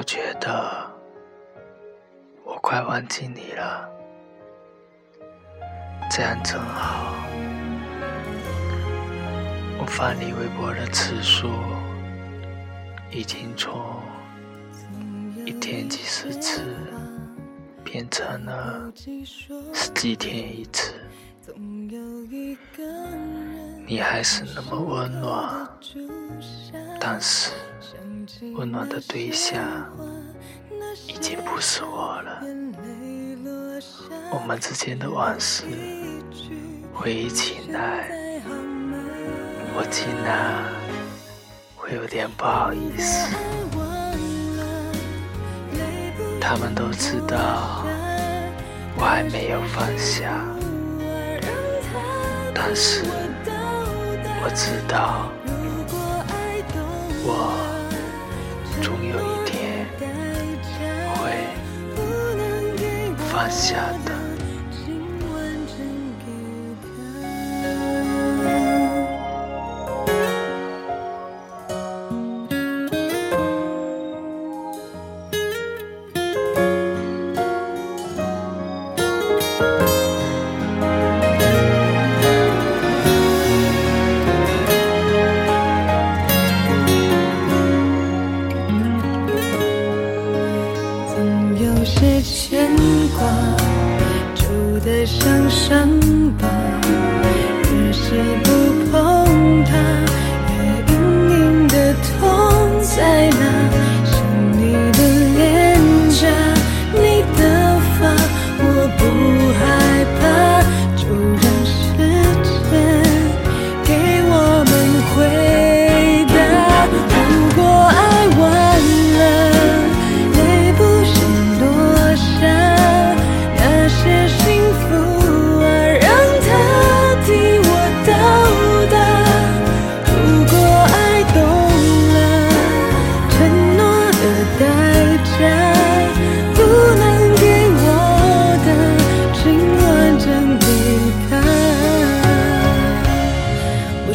我觉得我快忘记你了，这样正好。我发你微博的次数已经从一天几十次变成了十几天一次。你还是那么温暖，但是温暖的对象已经不是我了。我们之间的往事回忆起来，我竟然会有点不好意思。他们都知道我还没有放下，但是。我知道，我终有一天会放下的。有些牵挂，揪得像伤疤，越是不。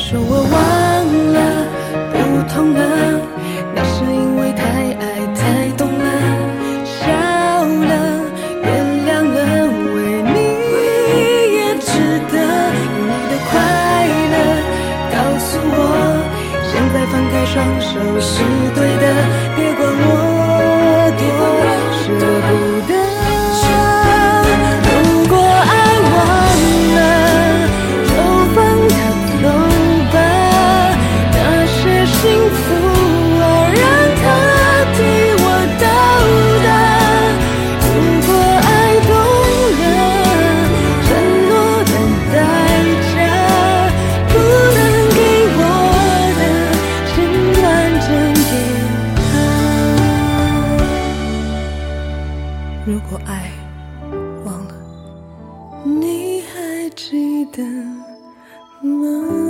说我忘了，不痛了，那是因为太爱太懂了，笑了，原谅了，为你也值得。你的快乐，告诉我，现在放开双手是对的，如果爱忘了你还记得吗？